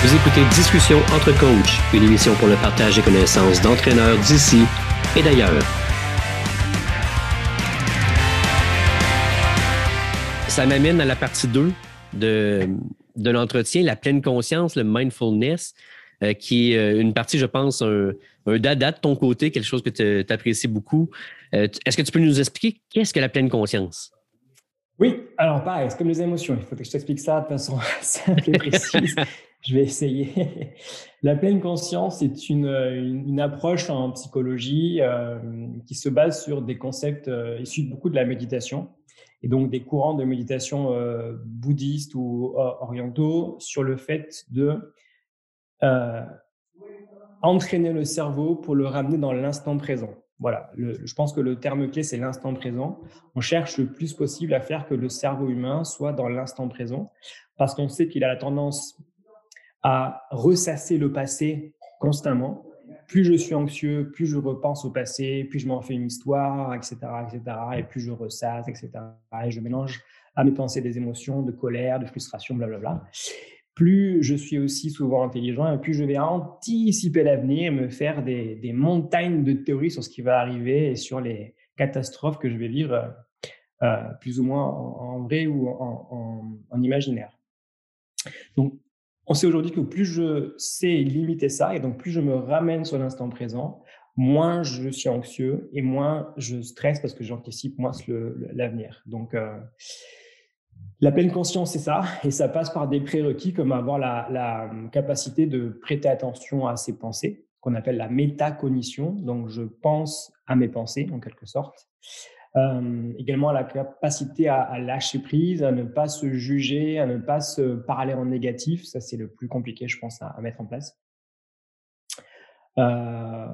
Vous écoutez Discussion entre coachs, une émission pour le partage des connaissances d'entraîneurs d'ici et d'ailleurs. Ça m'amène à la partie 2 de, de l'entretien, la pleine conscience, le mindfulness, euh, qui est euh, une partie, je pense, un, un, dada de ton côté, quelque chose que tu apprécies beaucoup. Euh, est-ce que tu peux nous expliquer qu'est-ce que la pleine conscience? Oui, alors pareil, c'est comme les émotions. Il faut que je t'explique ça de façon simple et précise. je vais essayer. La pleine conscience est une, une, approche en psychologie euh, qui se base sur des concepts euh, issus beaucoup de la méditation et donc des courants de méditation euh, bouddhistes ou euh, orientaux sur le fait de euh, entraîner le cerveau pour le ramener dans l'instant présent. Voilà, je pense que le terme clé, c'est l'instant présent. On cherche le plus possible à faire que le cerveau humain soit dans l'instant présent parce qu'on sait qu'il a la tendance à ressasser le passé constamment. Plus je suis anxieux, plus je repense au passé, plus je m'en fais une histoire, etc., etc., et plus je ressasse, etc., et je mélange à mes pensées des émotions de colère, de frustration, blablabla. Plus je suis aussi souvent intelligent, et plus je vais anticiper l'avenir et me faire des, montagnes de théories sur ce qui va arriver et sur les catastrophes que je vais vivre, euh, plus ou moins en, vrai ou en imaginaire. Donc, on sait aujourd'hui que plus je sais limiter ça, et donc plus je me ramène sur l'instant présent, moins je suis anxieux et moins je stresse parce que j'anticipe moins l'avenir. Donc, euh, la pleine conscience, c'est ça, et ça passe par des prérequis comme avoir la, capacité de prêter attention à ses pensées, qu'on appelle la métacognition. Donc, je pense à mes pensées, en quelque sorte. Euh, également la capacité à, lâcher prise, à ne pas se juger, à ne pas se parler en négatif. Ça, c'est le plus compliqué, je pense, à, mettre en place. Euh,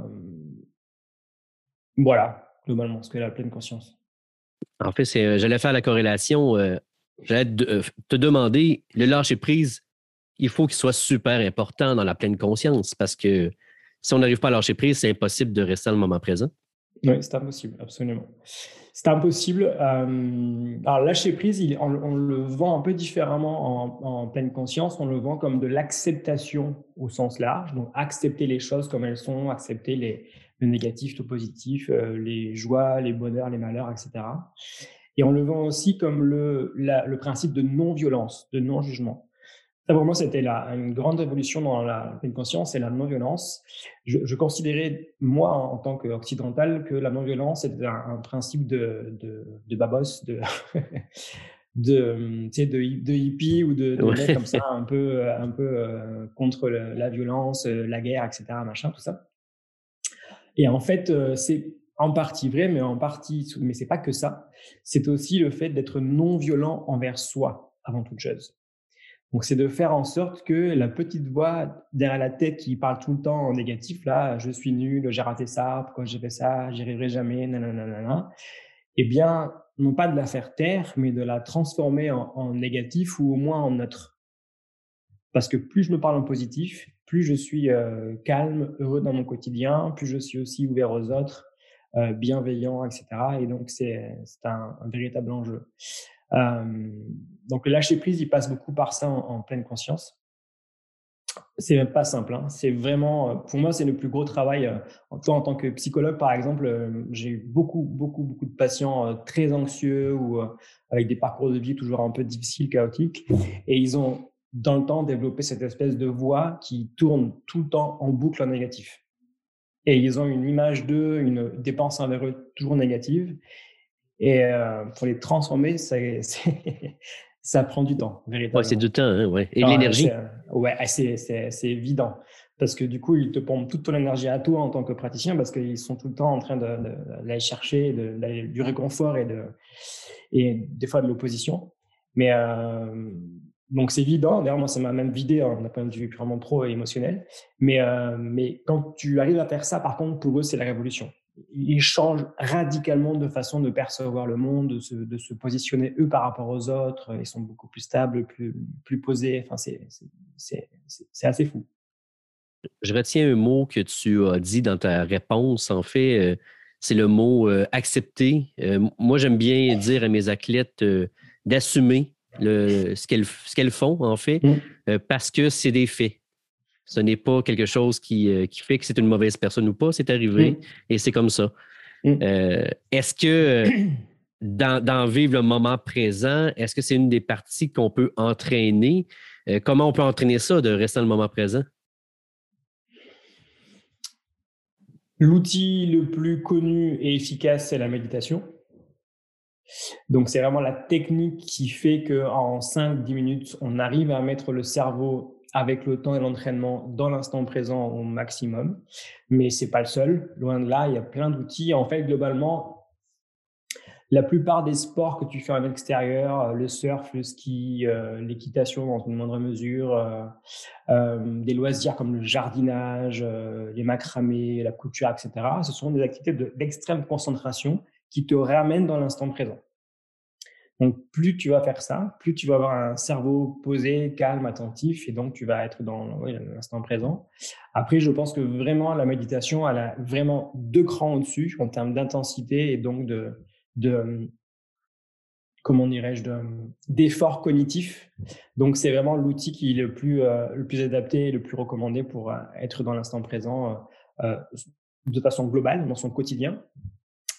voilà, globalement, ce que la pleine conscience. En fait, euh, j'allais faire la corrélation. J'allais te demander, le lâcher prise, il faut qu'il soit super important dans la pleine conscience parce que si on n'arrive pas à lâcher prise, c'est impossible de rester dans le moment présent. Oui, c'est impossible, absolument. C'est impossible. Euh, alors, lâcher prise, on, le vend un peu différemment en, pleine conscience. On le vend comme de l'acceptation au sens large. Donc, accepter les choses comme elles sont, accepter les, le négatif, le positif, euh, les joies, les bonheurs, les malheurs, etc. Et on le vend aussi comme le, le principe de non-violence, de non-jugement. Ça, pour moi, c'était une grande révolution dans la pleine conscience et la non-violence. Je, je, considérais, moi, en, tant qu'occidental, que la non-violence était un, principe de, de, de babos, de, de, de, de hippie ou de, de comme ça, un peu, un peu euh, contre la violence, euh, la guerre, etc., machin, tout ça. Et en fait, euh, c'est en partie vrai, mais en partie, mais c'est pas que ça. C'est aussi le fait d'être non violent envers soi avant toute chose. Donc, c'est de faire en sorte que la petite voix derrière la tête qui parle tout le temps en négatif, là, je suis nul, j'ai raté ça, pourquoi j'ai fait ça, j'y arriverai jamais, nanana, eh bien, non pas de la faire taire, mais de la transformer en, négatif ou au moins en neutre. Parce que plus je me parle en positif, plus je suis euh, calme, heureux dans mon quotidien, plus je suis aussi ouvert aux autres, euh, bienveillant, etc. Et donc, c'est un, un véritable enjeu. Euh, donc le lâcher prise, il passe beaucoup par ça en, pleine conscience. C'est même pas simple. Hein. C'est vraiment, euh, pour moi, c'est le plus gros travail. Toi, en tant que psychologue, par exemple, j'ai eu beaucoup, beaucoup, beaucoup de patients très anxieux ou avec des parcours de vie toujours un peu difficiles, chaotiques, et ils ont dans le temps développé cette espèce de voix qui tourne tout le temps en boucle en négatif. Et ils ont une image d'eux, une dépense envers eux toujours négative. Et euh, pour les transformer, ça, ça prend du temps, véritablement. Ouais, c'est du temps, hein, ouais. Et l'énergie. Ouais, c'est évident. Parce que du coup, ils te pompent toute ton énergie à toi en tant que praticien parce qu'ils sont tout le temps en train d'aller chercher de, du réconfort et, de, et des fois de l'opposition. Mais euh, donc c'est évident. D'ailleurs, moi, ça m'a même vidé hein, d'un point de vue purement pro et émotionnel. Mais, euh, mais quand tu arrives à faire ça, par contre, pour eux, c'est la révolution ils changent radicalement de façon de percevoir le monde, de se, de se, positionner eux par rapport aux autres. Ils sont beaucoup plus stables, plus, plus posés. Enfin, c'est assez fou. Je retiens un mot que tu as dit dans ta réponse. En fait, euh, c'est le mot euh, accepter. Moi, j'aime bien dire à mes athlètes d'assumer ce qu'elles font, en fait, mmh. parce que c'est des faits. Ce n'est pas quelque chose qui, euh, qui fait que c'est une mauvaise personne ou pas. C'est arrivé mm. et c'est comme ça. Mm. Euh, est-ce que dans, vivre le moment présent, est-ce que c'est une des parties qu'on peut entraîner? comment on peut entraîner ça de rester dans le moment présent? L'outil le plus connu et efficace, c'est la méditation. Donc, c'est vraiment la technique qui fait qu'en 5-10 minutes, on arrive à mettre le cerveau avec le temps et l'entraînement dans l'instant présent au maximum. Mais c'est pas le seul. Loin de là, il y a plein d'outils. En fait, globalement, la plupart des sports que tu fais en extérieur, euh, le surf, le ski, euh, l'équitation dans une moindre mesure, euh, des loisirs comme le jardinage, les macramés, la couture, etc., ce sont des activités d'extrême concentration qui te ramènent dans l'instant présent. Donc, plus tu vas faire ça, plus tu vas avoir un cerveau posé, calme, attentif, et donc tu vas être dans l'instant présent. Après, je pense que vraiment la méditation, elle a vraiment deux crans au-dessus en termes d'intensité et donc de, de comment dirais-je, d'effort cognitif. Donc, c'est vraiment l'outil qui est le plus, euh, adapté et le plus recommandé pour euh, être dans l'instant présent euh, de façon globale, dans son quotidien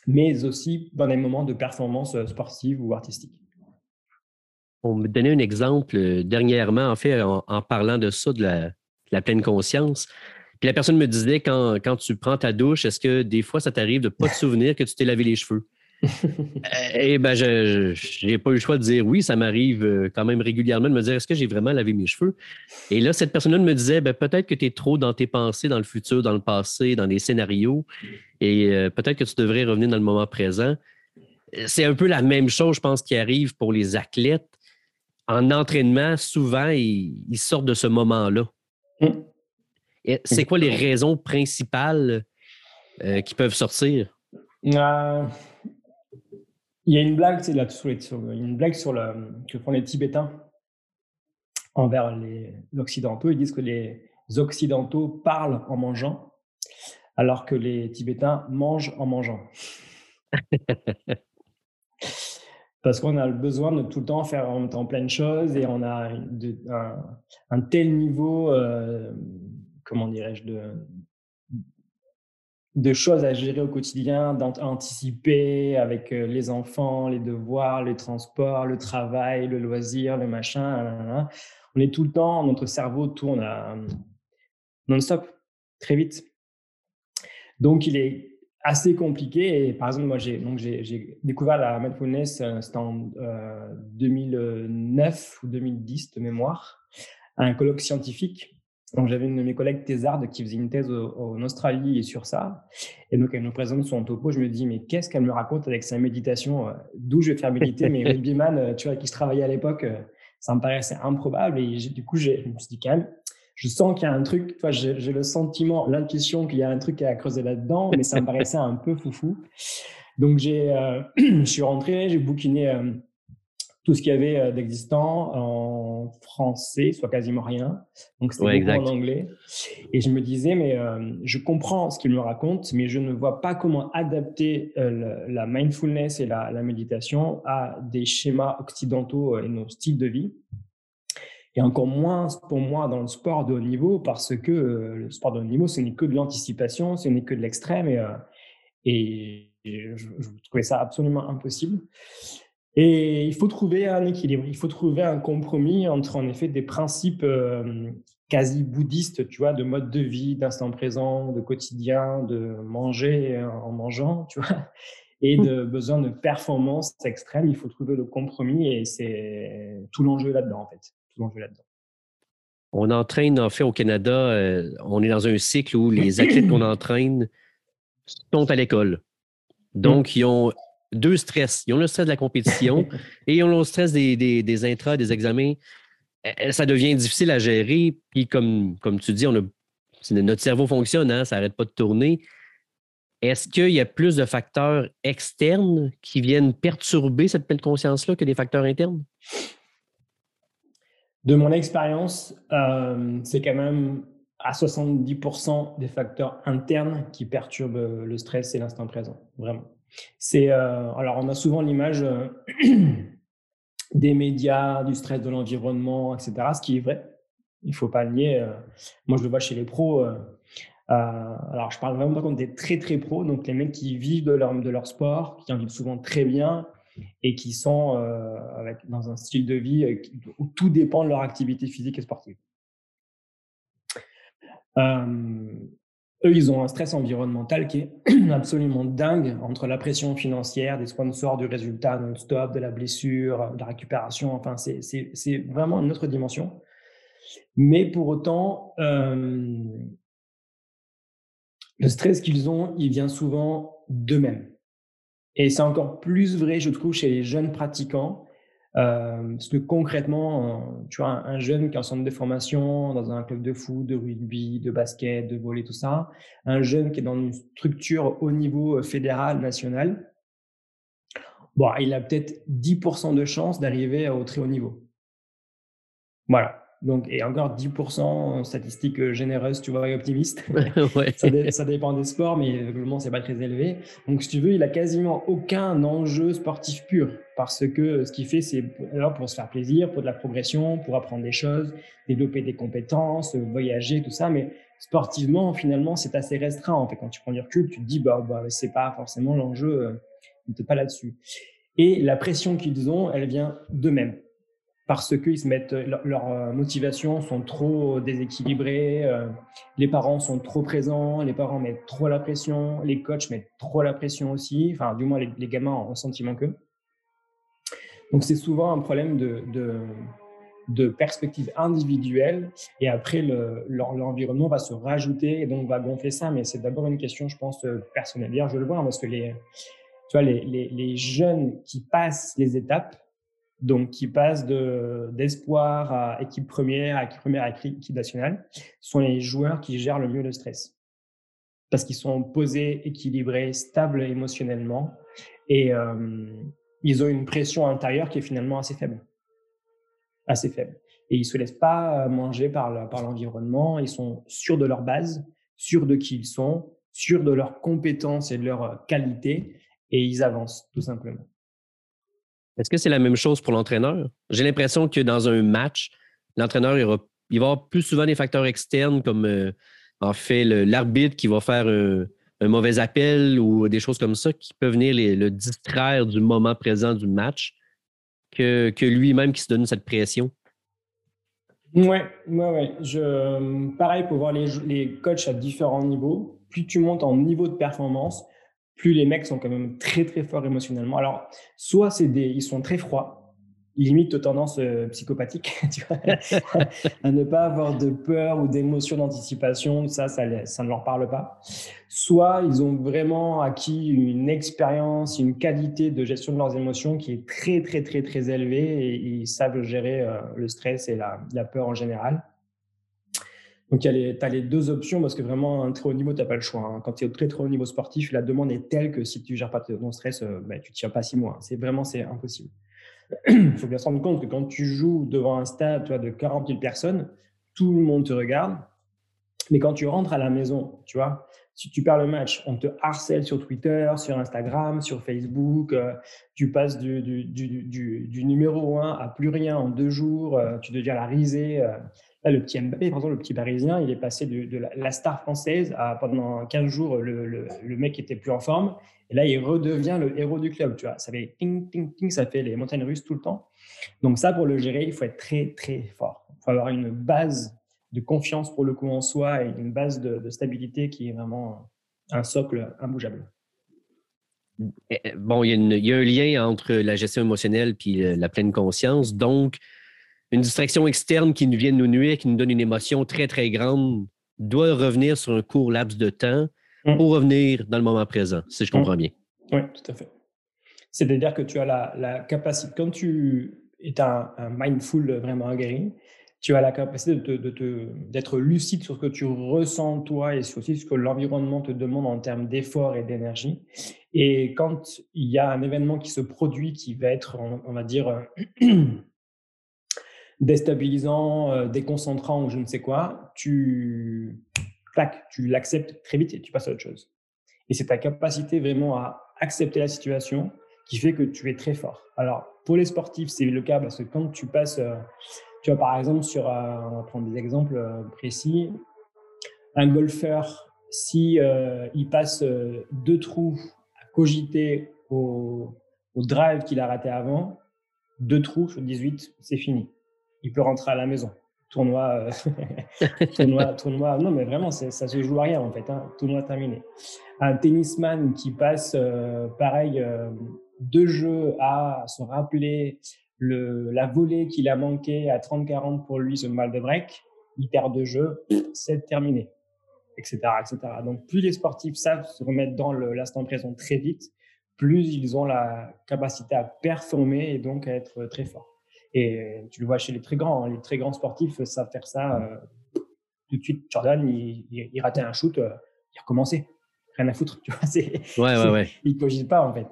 mais aussi dans des moments de performance euh, sportive ou artistique. On me donnait un exemple euh, dernièrement, en fait, en, parlant de ça, de la, pleine conscience. Puis la personne me disait, quand, quand tu prends ta douche, est-ce que des fois, ça t'arrive de ne pas te souvenir que tu t'es lavé les cheveux? Eh ben, je n'ai pas eu le choix de dire oui, ça m'arrive euh, quand même régulièrement de me dire est-ce que j'ai vraiment lavé mes cheveux? Et là, cette personne-là me disait ben, peut-être que tu es trop dans tes pensées, dans le futur, dans le passé, dans des scénarios, et euh, peut-être que tu devrais revenir dans le moment présent. C'est un peu la même chose, je pense, qui arrive pour les athlètes. En entraînement, souvent, ils, sortent de ce moment-là. Mmh. C'est quoi les raisons principales euh, qui peuvent sortir? Il y a une blague, c'est là, sur une blague sur le, que font les Tibétains envers les Occidentaux. Ils disent que les Occidentaux parlent en mangeant, alors que les Tibétains mangent en mangeant. Parce qu'on a le besoin de tout le temps faire en, temps plein de choses et on a un, tel niveau, euh, comment dirais-je, de, de choses à gérer au quotidien, d'anticiper avec euh, les enfants, les devoirs, les transports, le travail, le loisir, le machin. On est tout le temps, notre cerveau tourne euh, non-stop, très vite. Donc, il est assez compliqué. Et par exemple, moi, j'ai, découvert la mindfulness, euh, c'était en 2009 ou 2010 de mémoire, à un colloque scientifique donc, j'avais une de mes collègues thésarde qui faisait une thèse en Australie et sur ça. Et donc, elle me présente son topo. Je me dis, mais qu'est-ce qu'elle me raconte avec sa méditation euh, D'où je vais faire méditer Mais Biman, euh, tu vois, qui je travaillais à l'époque, euh, ça me paraissait improbable. Et du coup, je me suis dit, calme. Je sens qu'il y a un truc, tu j'ai le sentiment, l'intuition qu'il y a un truc à creuser là-dedans, mais ça me paraissait un peu foufou. Donc, j'ai, je suis rentré, j'ai bouquiné tout ce qu'il y avait euh, d'existant en français, soit quasiment rien. Donc c'était beaucoup en anglais. Et je me disais, mais euh, je comprends ce qu'il me raconte, mais je ne vois pas comment adapter euh, la mindfulness et la, méditation à des schémas occidentaux et nos styles de vie. Et encore moins pour moi dans le sport de haut niveau, parce que le sport de haut niveau, ce n'est que de l'anticipation, ce n'est que de l'extrême. Et, et je, je, trouvais ça absolument impossible. Et il faut trouver un équilibre, il faut trouver un compromis entre en effet des principes euh, quasi bouddhistes, tu vois, de mode de vie, d'instant présent, de quotidien, de manger en mangeant, tu vois, et de besoin de performance extrême. Il faut trouver le compromis et c'est tout l'enjeu là-dedans, en fait. Tout l'enjeu là-dedans. On entraîne, en fait, au Canada, euh, on est dans un cycle où les athlètes qu'on entraîne sont à l'école. Donc, mmh. ils ont deux stress. Ils ont le stress de la compétition et ils ont le stress des, des, des intras, des examens. Eh, eh, ça devient difficile à gérer. Puis, comme, comme tu dis, on a, notre cerveau fonctionne, hein, ça n'arrête pas de tourner. Est-ce qu'il y a plus de facteurs externes qui viennent perturber cette pleine conscience-là que des facteurs internes? De mon expérience, euh, c'est quand même à 70% des facteurs internes qui perturbent le stress et l'instant présent, vraiment. C'est euh, alors on a souvent l'image euh, des médias, du stress de l'environnement, etc. Ce qui est vrai. Il faut pas le nier. moi, je le vois chez les pros. alors, je parle vraiment pas contre des très très pros, donc les mecs qui vivent de leur, de leur sport, qui en vivent souvent très bien et qui sont dans un style de vie où tout dépend de leur activité physique et sportive. Eux, ils ont un stress environnemental qui est absolument dingue entre la pression financière, des sponsors, du résultat non-stop, de la blessure, de la récupération. Enfin, c'est vraiment une autre dimension. Mais pour autant, euh, le stress qu'ils ont, il vient souvent d'eux-mêmes. Et c'est encore plus vrai, je trouve, chez les jeunes pratiquants euh, parce que concrètement, tu vois, un, jeune qui est en centre de formation, dans un club de foot, de rugby, de basket, de volley, tout ça, un jeune qui est dans une structure au niveau euh, fédéral, national, bon, il a peut-être 10% de chance d'arriver au très haut niveau. Voilà. Donc, et encore 10% statistique euh, généreuse, tu vois, et optimiste. ça, dépend des sports, mais globalement, c'est pas très élevé. Donc, si tu veux, il a quasiment aucun enjeu sportif pur parce que ce qu'il fait, c'est pour se faire plaisir, pour de la progression, pour apprendre des choses, développer des compétences, voyager, tout ça. Mais sportivement, finalement, c'est assez restreint. En fait, quand tu prends du recul, tu te dis, bah, bah c'est pas forcément l'enjeu, euh, n'était pas là-dessus. Et la pression qu'ils ont, elle vient d'eux-mêmes parce qu'ils se mettent, leurs euh, motivations sont trop déséquilibrées, euh, les parents sont trop présents, les parents mettent trop la pression, les coachs mettent trop la pression aussi, enfin du moins les, gamins ont le sentiment que. Donc c'est souvent un problème de, de, perspective individuelle et après l'environnement va se rajouter et donc va gonfler ça, mais c'est d'abord une question je pense personnelle. D'ailleurs je le vois hein, parce que les, tu vois, les jeunes qui passent les étapes, donc qui passent d'espoir à équipe première, à équipe première, à équipe nationale, sont les joueurs qui gèrent le mieux le stress. Parce qu'ils sont posés, équilibrés, stables émotionnellement et euh, ils ont une pression intérieure qui est finalement assez faible. Assez faible. Et ils se laissent pas manger par l'environnement, ils sont sûrs de leur base, sûrs de qui ils sont, sûrs de leurs compétences et de leurs qualités et ils avancent tout simplement. Est-ce que c'est la même chose pour l'entraîneur? J'ai l'impression que dans un match, l'entraîneur, il, va avoir plus souvent des facteurs externes comme euh, en fait l'arbitre qui va faire un, mauvais appel ou des choses comme ça qui peuvent venir le distraire du moment présent du match que, lui-même qui se donne cette pression. Oui, ouais, ouais. Je, pareil pour voir les, les coachs à différents niveaux. Plus tu montes en niveau de performance, plus les mecs sont quand même très très forts émotionnellement. Alors, soit c'est des, ils sont très froids, limite de tendance euh, psychopathique, tu vois, à ne pas avoir de peur ou d'émotion d'anticipation, ça, ça, ça, ne leur parle pas. Soit ils ont vraiment acquis une expérience, une qualité de gestion de leurs émotions qui est très très très très élevée et ils savent gérer euh, le stress et la, la peur en général. Donc, tu as les deux options parce que vraiment, un très haut niveau, tu n'as pas le choix. Hein. Quand tu es au très, très haut niveau sportif, la demande est telle que si tu ne gères pas ton stress, euh, bah, tu ne tiens pas six mois. C'est vraiment c'est impossible. Il faut bien se rendre compte que quand tu joues devant un stade de 40 000 personnes, tout le monde te regarde. Mais quand tu rentres à la maison, tu vois, si tu perds le match, on te harcèle sur Twitter, sur Instagram, sur Facebook. Euh, tu passes du, du, du, du, numéro 1 à plus rien en deux jours. Euh, tu deviens la risée le petit Mbappé, par exemple, le petit Parisien, il est passé de, la, star française à pendant 15 jours, le, le, mec était plus en forme. Et là, il redevient le héros du club. Tu vois, ça fait ting, ting, ça fait les montagnes russes tout le temps. Donc, ça, pour le gérer, il faut être très, très fort. Il faut avoir une base de confiance pour le coup en soi et une base de, stabilité qui est vraiment un socle imbougeable. Bon, il y, a il y, a un lien entre la gestion émotionnelle puis la pleine conscience. Donc, une distraction externe qui nous vient nous nuire, qui nous donne une émotion très, très grande, doit revenir sur un court laps de temps mm. pour revenir dans le moment présent, si je comprends mm. bien. Oui, tout à fait. C'est-à-dire que tu as la, capacité, quand tu es un, mindful vraiment aguerri, tu as la capacité d'être lucide sur ce que tu ressens toi et sur aussi ce que l'environnement te demande en termes d'effort et d'énergie. Et quand il y a un événement qui se produit qui va être, on va dire, déstabilisant, euh, déconcentrant ou je ne sais quoi, tu, tu l'acceptes très vite et tu passes à autre chose. Et c'est ta capacité vraiment à accepter la situation qui fait que tu es très fort. Alors, pour les sportifs, c'est le cas parce que quand tu passes, euh, Tu vois, par exemple, sur, on va prendre des exemples précis. Un golfeur, si il passe deux trous à cogiter au, au drive qu'il a raté avant, deux trous sur 18, c'est fini. Il peut rentrer à la maison. Tournoi, euh, tournoi, tournoi, non mais vraiment, ça se joue à rien en fait. Hein. Tournoi terminé. Un tennisman qui passe, euh, pareil, euh, deux jeux à se rappeler le, la volée qu'il a manqué à 30-40 pour lui le mal de break, il perd deux jeux, c'est terminé, etc., etc. Donc plus les sportifs savent se remettre dans l'instant présent très vite, plus ils ont la capacité à performer et donc à être très forts. Et tu le vois chez les très grands, hein. les très grands sportifs savent faire ça euh, tout de suite. Jordan, il, il, ratait un shoot, euh, il recommençait. Rien à foutre, tu vois. Ouais, ouais, ouais. Il cogite pas, en fait.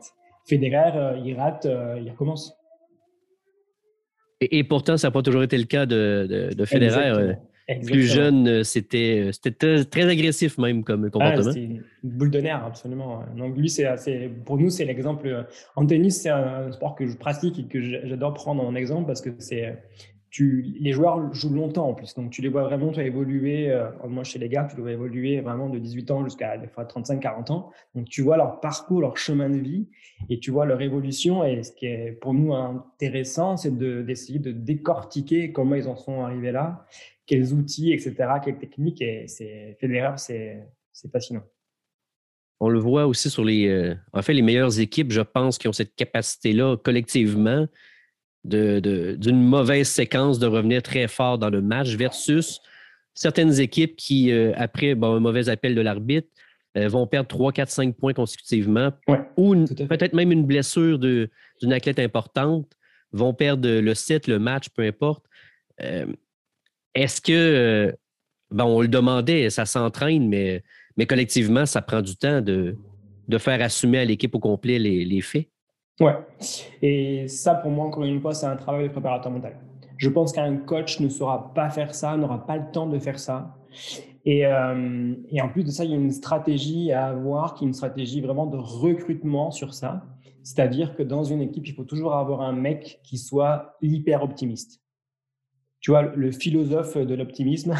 Federer, euh, il rate, il recommence. Et, pourtant, ça n'a pas toujours été le cas de, de, de Federer. Plus jeune, euh, c'était, euh, très, agressif même comme ah, comportement. Ah, une boule de nerfs, absolument. Donc lui, c'est, pour nous, c'est l'exemple. Euh, en tennis, c'est un sport que je pratique et que j'adore prendre en exemple parce que c'est les joueurs jouent longtemps en plus. Donc, tu les vois vraiment tu évoluer. Euh, moi, chez les gars, tu les vois évoluer vraiment de 18 ans jusqu'à des fois 35, 40 ans. Donc, tu vois leur parcours, leur chemin de vie et tu vois leur évolution. Et ce qui est pour nous intéressant, c'est d'essayer de décortiquer comment ils en sont arrivés là, quels outils, etc., quelles techniques. Et c'est Federer, c'est fascinant. On le voit aussi sur les. Euh, en fait, les meilleures équipes, je pense, qui ont cette capacité-là collectivement d'une mauvaise séquence de revenir très fort dans le match versus certaines équipes qui, euh, après bon, un mauvais appel de l'arbitre, euh, vont perdre 3, 4, 5 points consécutivement ou peut-être même une blessure d'une athlète importante, vont perdre le set, le match, peu importe. Euh, est-ce que, bon, on le demandait, ça s'entraîne, mais, mais collectivement, ça prend du temps de, de faire assumer à l'équipe au complet les, les faits? Ouais. Et ça, pour moi, encore une fois, c'est un travail de préparateur mental. Je pense qu'un coach ne saura pas faire ça, n'aura pas le temps de faire ça. Et, euh, et, en plus de ça, il y a une stratégie à avoir qui est une stratégie vraiment de recrutement sur ça. C'est-à-dire que dans une équipe, il faut toujours avoir un mec qui soit hyper optimiste tu vois, le philosophe de l'optimisme,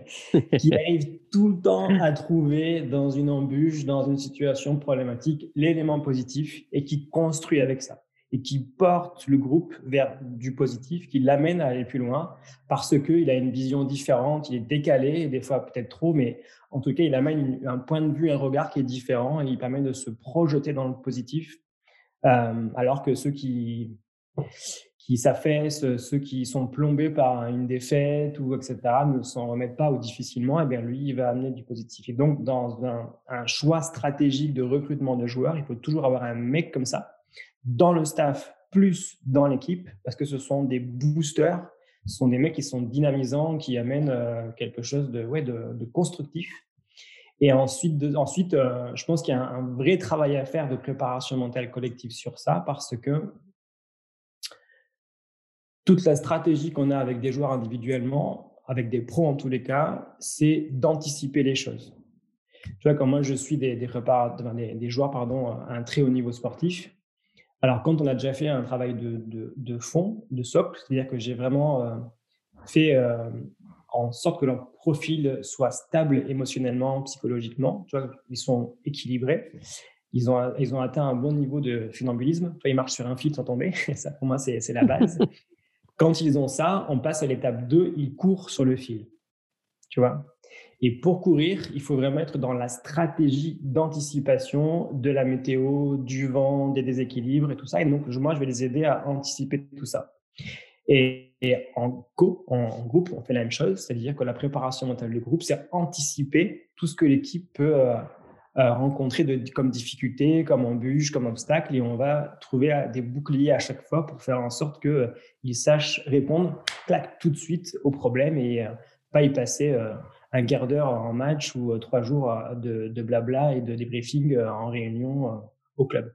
qui arrive tout le temps à trouver dans une embûche, dans une situation problématique, l'élément positif et qui construit avec ça et qui porte le groupe vers du positif, qui l'amène à aller plus loin parce qu'il a une vision différente, il est décalé, des fois peut-être trop, mais en tout cas, il amène un point de vue, un regard qui est différent et il permet de se projeter dans le positif. Euh, alors que ceux qui, qui s'affaissent, ceux qui sont plombés par une défaite ou etc. ne s'en remettent pas ou difficilement, et eh bien lui, il va amener du positif. Et donc, dans un, choix stratégique de recrutement de joueurs, il faut toujours avoir un mec comme ça dans le staff plus dans l'équipe, parce que ce sont des boosters, ce sont des mecs qui sont dynamisants, qui amènent euh, quelque chose de, ouais, de, constructif. Et ensuite, ensuite euh, je pense qu'il y a un vrai travail à faire de préparation mentale collective sur ça, parce que toute la stratégie qu'on a avec des joueurs individuellement, avec des pros en tous les cas, c'est d'anticiper les choses. Tu vois, comme moi, je suis des, des, des, joueurs pardon, à un très haut niveau sportif. Alors, quand on a déjà fait un travail de, fond, de socle, c'est-à-dire que j'ai vraiment euh, fait euh, en sorte que leur profil soit stable émotionnellement, psychologiquement, tu vois, ils sont équilibrés. Ils ont, ils ont atteint un bon niveau de funambulisme. Enfin, ils marchent sur un fil sans tomber. Ça, pour moi, c'est la base. Quand ils ont ça, on passe à l'étape 2, ils courent sur le fil. Tu vois? Et pour courir, il faut vraiment être dans la stratégie d'anticipation de la météo, du vent, des déséquilibres et tout ça. Et donc, moi, je vais les aider à anticiper tout ça. Et, en, en, groupe, on fait la même chose, c'est-à-dire que la préparation mentale du groupe, c'est anticiper tout ce que l'équipe peut euh, rencontrer de, comme difficulté, comme embûche, comme obstacle, et on va trouver euh, des boucliers à chaque fois pour faire en sorte qu'ils euh, sachent répondre clac, tout de suite au problème et euh, pas y passer un quart d'heure en match ou trois jours de, blabla et de débriefing en réunion au club.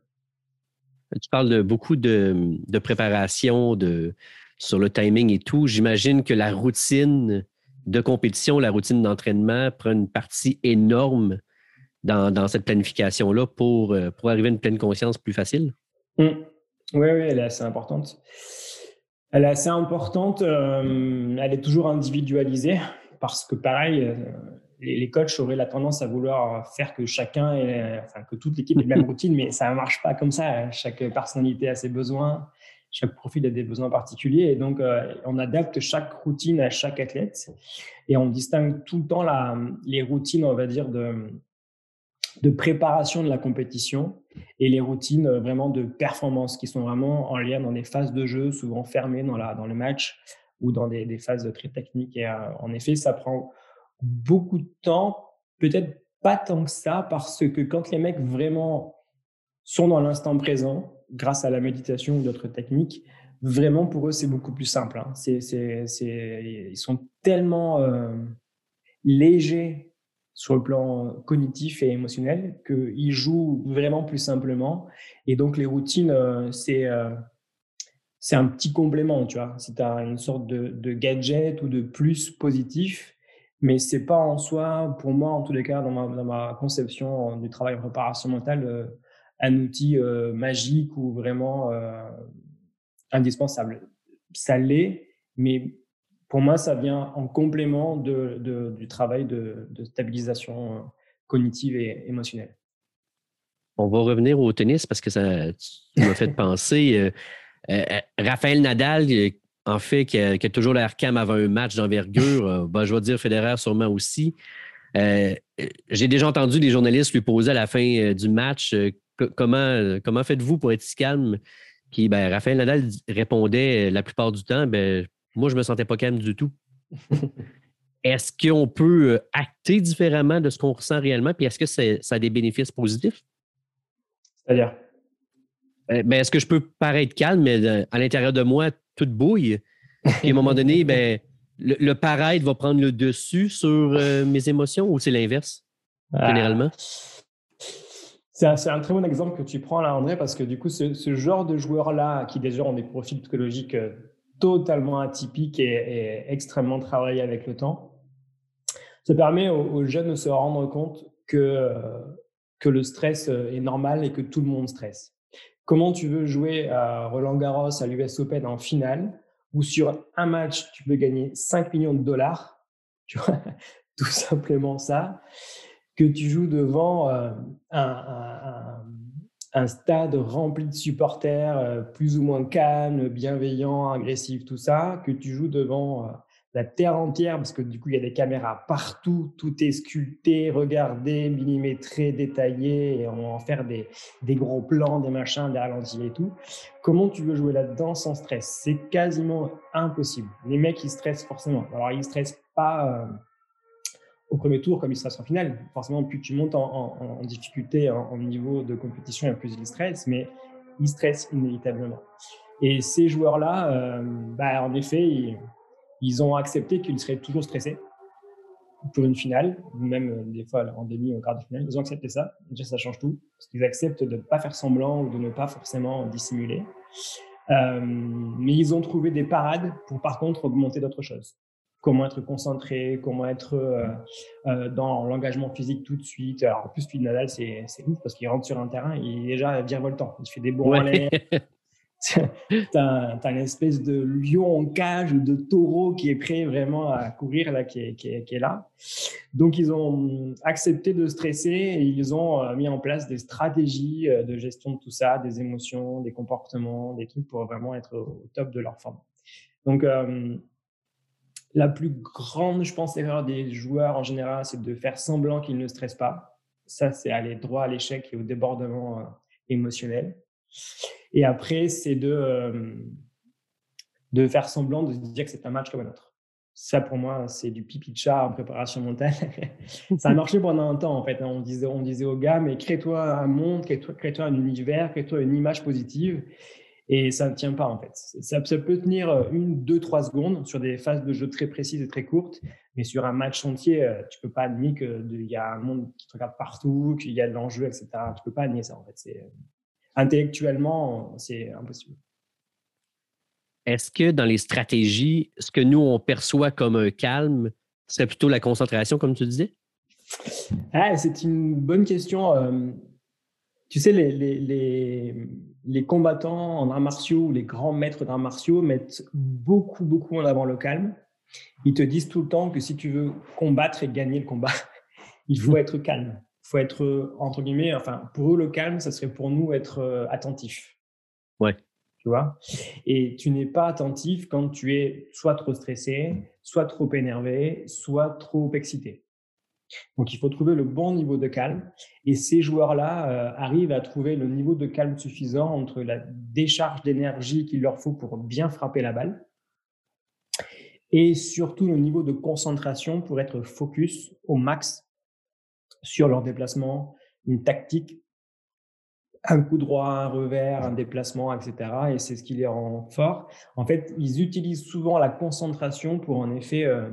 Tu parles de beaucoup de, de préparation de, sur le timing et tout. J'imagine que la routine de compétition, la routine d'entraînement prend une partie énorme dans, cette planification-là pour, euh, pour arriver à une pleine conscience plus facile? Mmh. Oui, oui, elle est assez importante. Elle est assez importante. elle est toujours individualisée parce que pareil, les, coachs auraient la tendance à vouloir faire que chacun, ait, enfin que toute l'équipe ait la même routine, mais ça ne marche pas comme ça. Chaque personnalité a ses besoins, chaque profil a des besoins particuliers, et donc euh, on adapte chaque routine à chaque athlète, et on distingue tout le temps la, les routines, on va dire de de préparation de la compétition et les routines euh, vraiment de performance qui sont vraiment en lien dans des phases de jeu, souvent fermées dans, la, dans le match ou dans des, des phases très techniques. Et euh, en effet, ça prend beaucoup de temps, peut-être pas tant que ça, parce que quand les mecs vraiment sont dans l'instant présent, grâce à la méditation ou d'autres techniques, vraiment pour eux, c'est beaucoup plus simple. Hein. Ils sont tellement euh, légers sur le plan cognitif et émotionnel qu'ils jouent vraiment plus simplement. Et donc, les routines, euh, c'est, euh, c'est un petit complément, tu vois. C'est une sorte de, de gadget ou de plus positif mais c'est pas en soi, pour moi en tous les cas, dans ma, dans ma conception du travail en préparation mentale, euh, un outil magique ou vraiment indispensable. Ça l'est, mais pour moi, ça vient en complément de, de, du travail de, de stabilisation cognitive et émotionnelle. On va revenir au tennis parce que ça m'a fait penser. Raphaël Nadal, en fait, qui a, toujours l'air calme avant un match d'envergure. Euh, ben, je vais dire Federer sûrement aussi. Euh, j'ai déjà entendu des journalistes lui poser à la fin euh, du match comment, comment faites-vous pour être si calme? Puis ben, Raphaël Nadal répondait la plupart du temps ben, Moi, je ne me sentais pas calme du tout. est-ce qu'on peut acter différemment de ce qu'on ressent réellement? Puis est-ce que ça a des bénéfices positifs? C'est-à-dire? Ben, est-ce que je peux paraître calme, mais à l'intérieur de moi, toute bouille? Et à un moment donné, ben, le, le paraître va prendre le dessus sur euh, mes émotions ou c'est l'inverse, ah. généralement? C'est un, très bon exemple que tu prends là, André, parce que du coup, ce, genre de joueurs-là, qui déjà ont des profils psychologiques euh, totalement atypiques et, extrêmement travaillés avec le temps, ça permet aux, jeunes de se rendre compte que, euh, que le stress est normal et que tout le monde stresse. Comment tu veux jouer à Roland Garros, à l'US Open en finale, où sur un match, tu peux gagner 5 millions de dollars, tu vois, tout simplement ça, que tu joues devant euh, un, stade rempli de supporters, euh, plus ou moins calmes, bienveillants, agressifs, tout ça, que tu joues devant euh, la terre entière, parce que du coup, il y a des caméras partout, tout est sculpté, regardé, millimétré, détaillé, et on va en faire des, des gros plans, des machins, des ralentis et tout. Comment tu veux jouer là-dedans sans stress? C'est quasiment impossible. Les mecs, ils stressent forcément. Alors, ils stressent pas euh, au premier tour comme ils stressent en finale. Forcément, plus tu montes en, difficulté, en, niveau de compétition, et plus ils stressent, mais ils stressent inévitablement. Et ces joueurs-là, euh, bah, en effet, ils ont accepté qu'ils seraient toujours stressés pour une finale, même euh, des fois en demi ou en quart de finale. Ils ont accepté ça. Déjà, ça change tout. Parce qu'ils acceptent de ne pas faire semblant ou de ne pas forcément dissimuler. Euh, mais ils ont trouvé des parades pour, par contre, augmenter d'autres choses. Comment être concentré, comment être euh, dans l'engagement physique tout de suite. Alors, en plus, puis Nadal, c'est ouf parce qu'il rentre sur un terrain, il est déjà virevoltant. Il fait des bons ouais. tu as, une espèce de lion en cage ou de taureau qui est prêt vraiment à courir, là, qui est, qui est, là. Donc, ils ont accepté de stresser et ils ont euh, mis en place des stratégies euh, de gestion de tout ça, des émotions, des comportements, des trucs pour vraiment être au top de leur forme. Donc, euh, la plus grande, je pense, erreur des joueurs en général, c'est de faire semblant qu'ils ne stressent pas. Ça, c'est aller droit à l'échec et au débordement émotionnel. Et après, c'est de, euh, de faire semblant de se dire que c'est un match comme un autre. Ça, pour moi, c'est du pipi de chat en préparation mentale. ça a marché pendant un temps, en fait. Hein. On disait, on disait aux gars, mais crée-toi un monde, crée-toi crée un univers, crée-toi une image positive. Et ça ne tient pas, en fait. Ça, ça, peut tenir euh, une, deux, trois secondes sur des phases de jeu très précises et très courtes. Mais sur un match entier, euh, tu peux pas nier qu'il y a un monde qui te regarde partout, qu'il y a de l'enjeu, etc. Tu peux pas nier ça, en fait. C'est intellectuellement, c'est impossible. Est-ce que dans les stratégies, ce que nous, on perçoit comme un calme, c'est plutôt la concentration, comme tu disais? Ah, c'est une bonne question. Euh, tu sais, les, les combattants en arts martiaux ou les grands maîtres d'arts martiaux mettent beaucoup, beaucoup en avant le calme. Ils te disent tout le temps que si tu veux combattre et gagner le combat, il faut être calme. Il faut être, entre guillemets, enfin, pour eux, le calme, ça serait pour nous être euh, attentif. Ouais. Tu vois? Et tu n'es pas attentif quand tu es soit trop stressé, soit trop énervé, soit trop excité. Donc, il faut trouver le bon niveau de calme. Et ces joueurs-là euh, arrivent à trouver le niveau de calme suffisant entre la décharge d'énergie qu'il leur faut pour bien frapper la balle et surtout le niveau de concentration pour être focus au max sur leur déplacement, une tactique, un coup droit, un revers, un déplacement, etc. Et c'est ce qui les rend forts. En fait, ils utilisent souvent la concentration pour en effet euh,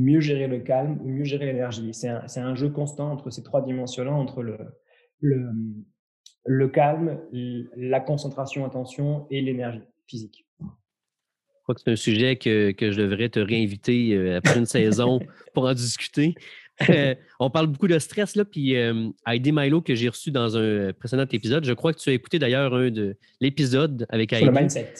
mieux gérer le calme ou mieux gérer l'énergie. C'est un, un, jeu constant entre ces trois dimensions-là, entre le, le, le calme, la concentration, attention et l'énergie physique. Je crois que c'est un sujet que, que, je devrais te réinviter euh, après une saison pour en discuter. Euh, on parle beaucoup de stress, là, puis euh, Heidi Milo, que j'ai reçu dans un précédent épisode, je crois que tu as écouté d'ailleurs un de l'épisode avec Heidi. Sur le mindset.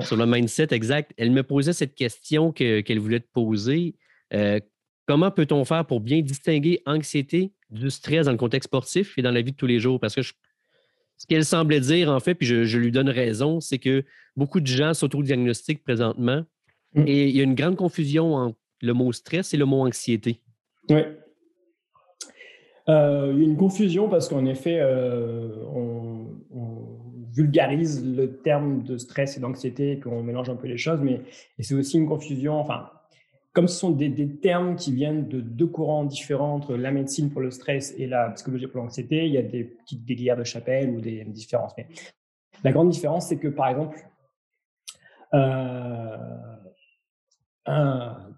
Sur le mindset, exact. Elle me posait cette question qu'elle voulait te poser. Euh, comment peut-on faire pour bien distinguer anxiété du stress dans le contexte sportif et dans la vie de tous les jours? Parce que ce qu'elle semblait dire, en fait, puis je, lui donne raison, c'est que beaucoup de gens s'auto-diagnostiquent présentement mm. et il y a une grande confusion entre le mot stress et le mot anxiété. Oui. Euh, il y a une confusion parce qu'en effet, euh, on, vulgarise le terme de stress et d'anxiété, qu'on mélange un peu les choses, mais c'est aussi une confusion. Enfin, comme ce sont des, termes qui viennent de deux courants différents entre la médecine pour le stress et la psychologie pour l'anxiété, il y a des petites des guerres de chapelle ou des différences. Mais la grande différence, c'est que par exemple, euh,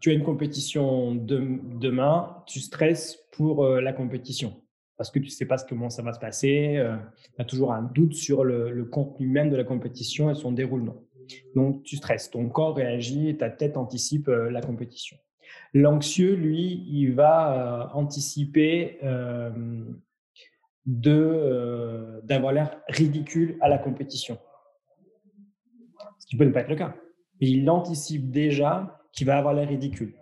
tu as une compétition demain, tu stresses pour euh, la compétition parce que tu ne sais pas comment ça va se passer, euh, tu as toujours un doute sur le, contenu même de la compétition et son déroulement. Donc, tu stresses, ton corps réagit et ta tête anticipe euh, la compétition. L'anxieux, lui, il va euh, anticiper euh, d'avoir l'air ridicule à la compétition. Ce qui peut ne pas être le cas. il anticipe déjà qu'il va avoir l'air ridicule.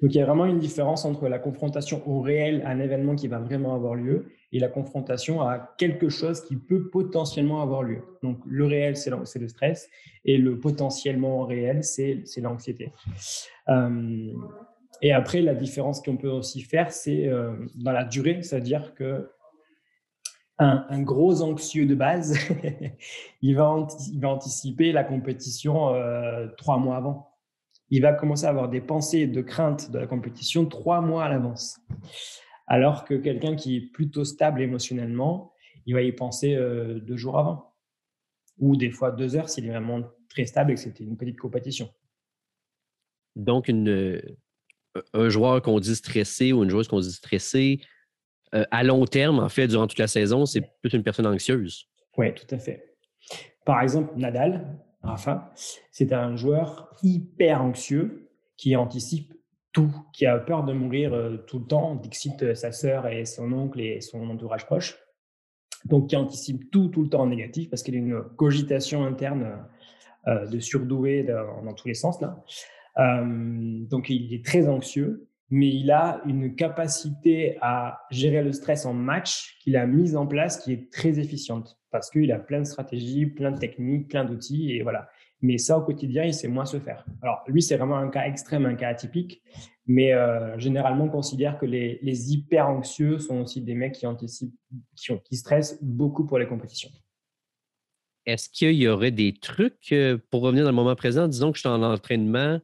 Donc, il y a vraiment une différence entre la confrontation au réel, un événement qui va vraiment avoir lieu, et la confrontation à quelque chose qui peut potentiellement avoir lieu. Donc, le réel, c'est le stress, et le potentiellement réel, c'est l'anxiété. Euh, et après, la différence qu'on peut aussi faire, c'est euh, dans la durée, c'est-à-dire que un, gros anxieux de base, il, va il va anticiper la compétition euh, trois mois avant. Il va commencer à avoir des pensées de crainte de la compétition trois mois à l'avance. Alors que quelqu'un qui est plutôt stable émotionnellement, il va y penser euh, deux jours avant. Ou des fois deux heures s'il est vraiment très stable et que c'était une petite compétition. Donc, une, un joueur qu'on dit stressé ou une joueuse qu'on dit stressée, euh, à long terme, en fait, durant toute la saison, c'est plutôt une personne anxieuse. Oui, tout à fait. Par exemple, Nadal, Rafa, c'est un joueur hyper anxieux qui anticipe tout, qui a peur de mourir euh, tout le temps, dixit euh, sa sœur et son oncle et son entourage proche. Donc, qui anticipe tout, tout le temps en négatif parce qu'il a une cogitation interne euh, de surdoué dans, tous les sens. Là. donc, il est très anxieux, mais il a une capacité à gérer le stress en match qu'il a mise en place qui est très efficiente parce qu'il a plein de stratégies, plein de techniques, plein d'outils et voilà. Mais ça, au quotidien, il sait moins se faire. Alors, lui, c'est vraiment un cas extrême, un cas atypique. Mais euh, généralement, on considère que les, hyper anxieux sont aussi des mecs qui anticipent, qui, qui stressent beaucoup pour les compétitions. Est-ce qu'il y aurait des trucs euh, pour revenir dans le moment présent? Disons que je suis en entraînement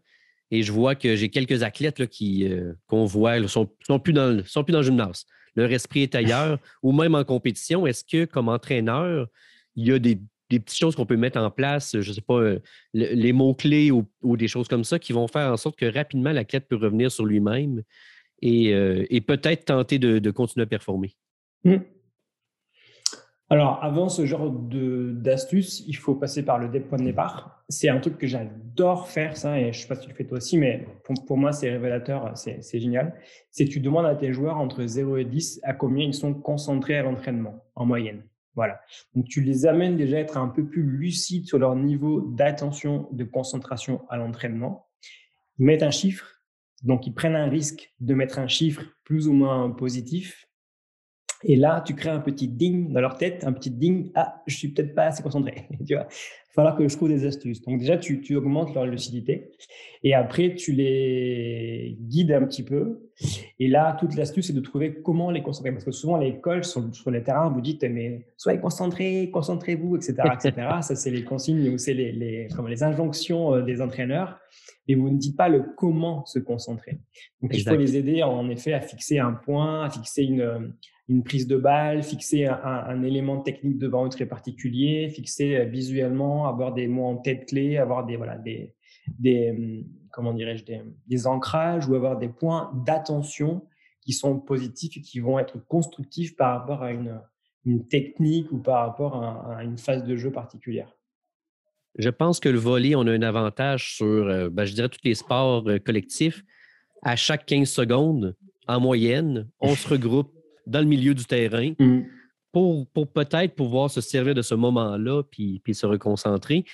et je vois que j'ai quelques athlètes qui, euh, qu'on voit, ne sont, sont, plus dans, sont plus dans le gymnase. Leur esprit est ailleurs, ou même en compétition. Est-ce que, comme entraîneur, il y a des des petites choses qu'on peut mettre en place, je ne sais pas, euh, les mots-clés ou, des choses comme ça qui vont faire en sorte que rapidement l'athlète peut revenir sur lui-même et, euh, peut-être tenter de, continuer à performer? Mmh. Alors, avant ce genre d'astuce, il faut passer par le point de départ. C'est un truc que j'adore faire, ça, et je ne sais pas si tu le fais toi aussi, mais pour, pour moi, c'est révélateur, c'est génial. C'est tu demandes à tes joueurs entre 0 et 10 à combien ils sont concentrés à l'entraînement, en moyenne. Voilà. Donc, tu les amènes déjà à être un peu plus lucides sur leur niveau d'attention, de concentration à l'entraînement. Ils mettent un chiffre, donc ils prennent un risque de mettre un chiffre plus ou moins positif. Et là, tu crées un petit ding dans leur tête, un petit ding. Ah, je suis peut-être pas assez concentré. tu vois, falloir que je trouve des astuces. Donc déjà, tu, tu, augmentes leur lucidité. Et après, tu les guides un petit peu. Et là, toute l'astuce, c'est de trouver comment les concentrer. Parce que souvent, à l'école, sur, sur les terrains, vous dites, mais soyez concentrés, concentrez-vous, etc., etc. Ça, c'est les consignes ou c'est les, les, les injonctions euh, des entraîneurs et vous ne dites pas le comment se concentrer. Donc, il faut les aider en effet à fixer un point, à fixer une, une prise de balle, fixer un, élément technique devant eux très particulier, fixer euh, avoir des mots en tête clés, avoir des, voilà, des, des hum, comment dirais-je, des, des, ancrages ou avoir des points d'attention qui sont positifs et qui vont être constructifs par rapport à une, une technique ou par rapport à, une phase de jeu particulière. Je pense que le volley, on a un avantage sur, euh, ben, je dirais, tous les sports euh, collectifs. À chaque 15 secondes, en moyenne, on se regroupe dans le milieu du terrain mmh. Pour, peut-être pouvoir se servir de ce moment-là puis, se reconcentrer.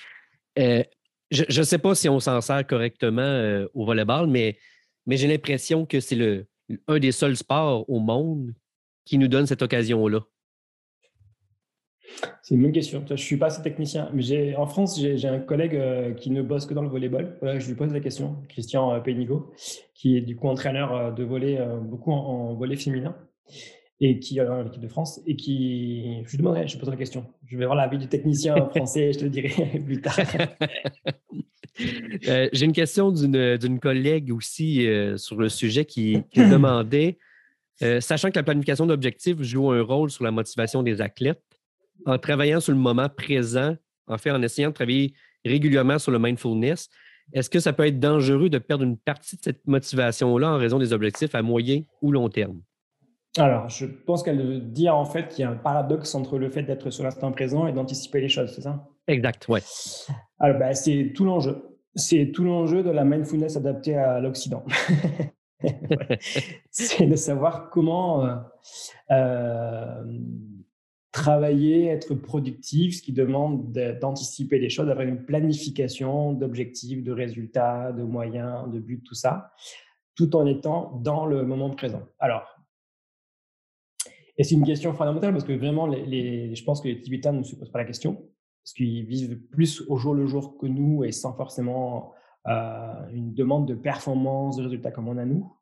Euh, je ne sais pas si on s'en sert correctement euh, au volleyball, mais, mais j'ai l'impression que c'est un des seuls sports au monde qui nous donne cette occasion-là. C'est une bonne question. Je ne suis pas assez technicien, mais en France, j'ai un collègue euh, qui ne bosse que dans le volleyball. je lui pose la question, Christian Pénigo, qui est du coup entraîneur de volley, beaucoup en volley féminin et qui a l'équipe de France et qui, je lui demanderai, je poserai la question. Je vais voir l'avis du technicien français, je te le dirai plus tard. Euh, j'ai une question d'une collègue aussi euh, sur le sujet qui, demandait, euh, sachant que la planification d'objectifs joue un rôle sur la motivation des athlètes, en travaillant sur le moment présent, en fait, en essayant de travailler régulièrement sur le mindfulness, est-ce que ça peut être dangereux de perdre une partie de cette motivation-là en raison des objectifs à moyen ou long terme? Alors, je pense qu'elle veut dire en fait qu'il y a un paradoxe entre le fait d'être sur l'instant présent et d'anticiper les choses, c'est ça? Exact, ouais. Alors, bah, c'est tout l'enjeu. C'est tout l'enjeu de la mindfulness adaptée à l'Occident. c'est de savoir comment euh, euh, travailler, être productif, ce qui demande d'anticiper les choses, d'avoir une planification d'objectifs, de résultats, de moyens, de buts, tout ça, tout en étant dans le moment présent. Alors, et c'est une question fondamentale parce que vraiment, je pense que les Tibétains ne se posent pas la question parce qu'ils vivent plus au jour le jour que nous et sans forcément euh, une demande de performance, de résultats comme on a nous.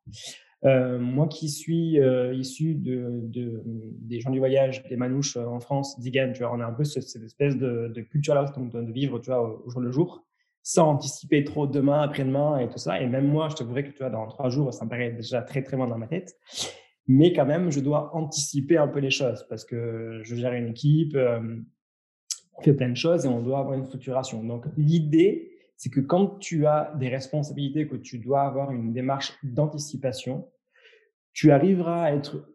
Euh, moi qui suis euh, issu de, des gens du voyage, des manouches en France, Digan, tu on a un peu cette, espèce de, culture-là, donc de, vivre tu vois, au, jour le jour, sans anticiper trop demain, après-demain et tout ça. Et même moi, je te dirais que tu vois, dans trois jours, ça me paraît déjà très très loin dans ma tête mais quand même, je dois anticiper un peu les choses parce que je gère une équipe, euh, on fait plein de choses et on doit avoir une structuration. Donc, l'idée, c'est que quand tu as des responsabilités, que tu dois avoir une démarche d'anticipation, tu arriveras à être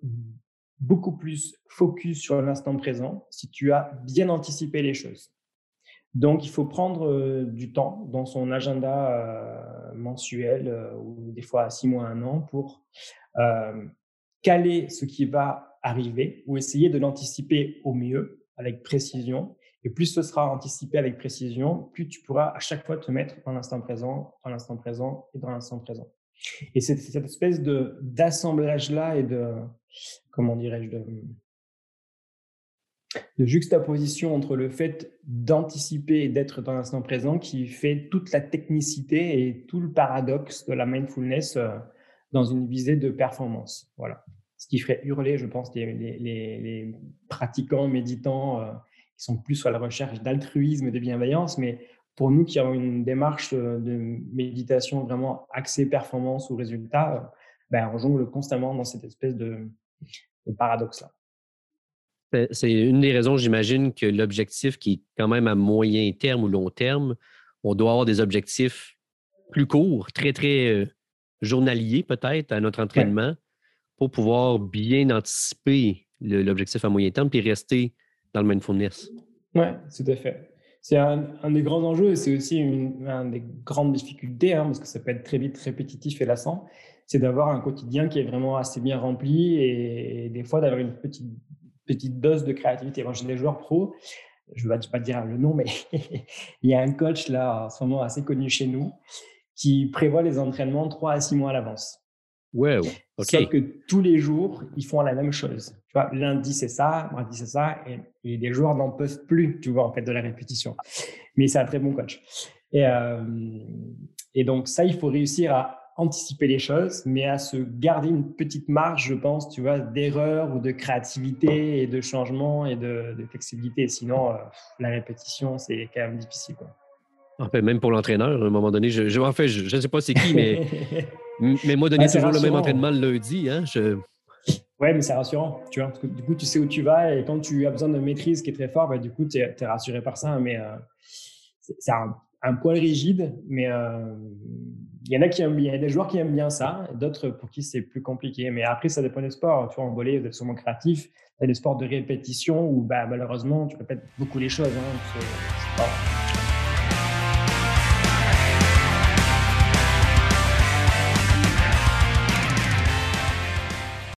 beaucoup plus focus sur l'instant présent si tu as bien anticipé les choses. Donc, il faut prendre euh, du temps dans son agenda euh, mensuel ou des fois à six mois, un an pour caler ce qui va arriver ou essayer de l'anticiper au mieux avec précision. Et plus ce sera anticipé avec précision, plus tu pourras à chaque fois te mettre dans l'instant présent, dans l'instant présent et dans l'instant présent. Et c'est cette espèce d'assemblage-là et de, comment dirais-je, de, de juxtaposition entre le fait d'anticiper et d'être dans l'instant présent qui fait toute la technicité et tout le paradoxe de la mindfulness euh, dans une visée de performance. Voilà. Ce qui ferait hurler, je pense, les, les, pratiquants, méditants euh, qui sont plus à la recherche d'altruisme et de bienveillance, mais pour nous qui avons une démarche euh, de méditation vraiment axée performance ou résultat, euh, ben, on jongle constamment dans cette espèce de, paradoxe-là. C'est une des raisons, j'imagine, que l'objectif qui est quand même à moyen terme ou long terme, on doit avoir des objectifs plus courts, très, très journalier peut-être à notre entraînement pour pouvoir bien anticiper l'objectif à moyen terme et rester dans le mindfulness. Oui, tout à fait. C'est un, des grands enjeux et c'est aussi une, des grandes difficultés hein, parce que ça peut être très vite répétitif et lassant. C'est d'avoir un quotidien qui est vraiment assez bien rempli et, des fois d'avoir une petite petite dose de créativité. Moi, j'ai des joueurs pros, je ne vais pas dire le nom, mais il y a un coach là, en ce moment assez connu chez nous, qui prévoit les entraînements trois à six mois à l'avance. Ouais, ok. Sauf que tous les jours, ils font la même chose. Tu vois, lundi c'est ça, mardi c'est ça, et, les joueurs n'en peuvent plus, tu vois, en fait, de la répétition. Mais c'est un très bon coach. Et, euh, et donc ça, il faut réussir à anticiper les choses, mais à se garder une petite marge, je pense, tu vois, d'erreur ou de créativité et de changement et de, flexibilité. Sinon, euh, la répétition, c'est quand même difficile. Quoi. En fait, même pour l'entraîneur, à un moment donné, je, en fait, je ne sais pas c'est qui, mais, mais moi, donner toujours le même entraînement le lundi, hein, je... Ouais, mais c'est rassurant, tu vois, parce que du coup, tu sais où tu vas et quand tu as besoin de maîtrise qui est très fort, bah, du coup, tu es, rassuré par ça, mais euh, c'est un, un, poil rigide, mais euh, il y en a qui aiment bien, il y a des joueurs qui aiment bien ça, d'autres pour qui c'est plus compliqué. Mais après, ça dépend des sports. Tu vois, en volley, vous êtes sûrement créatif. Il y a des sports de répétition où bah, malheureusement, tu répètes beaucoup les choses. Hein,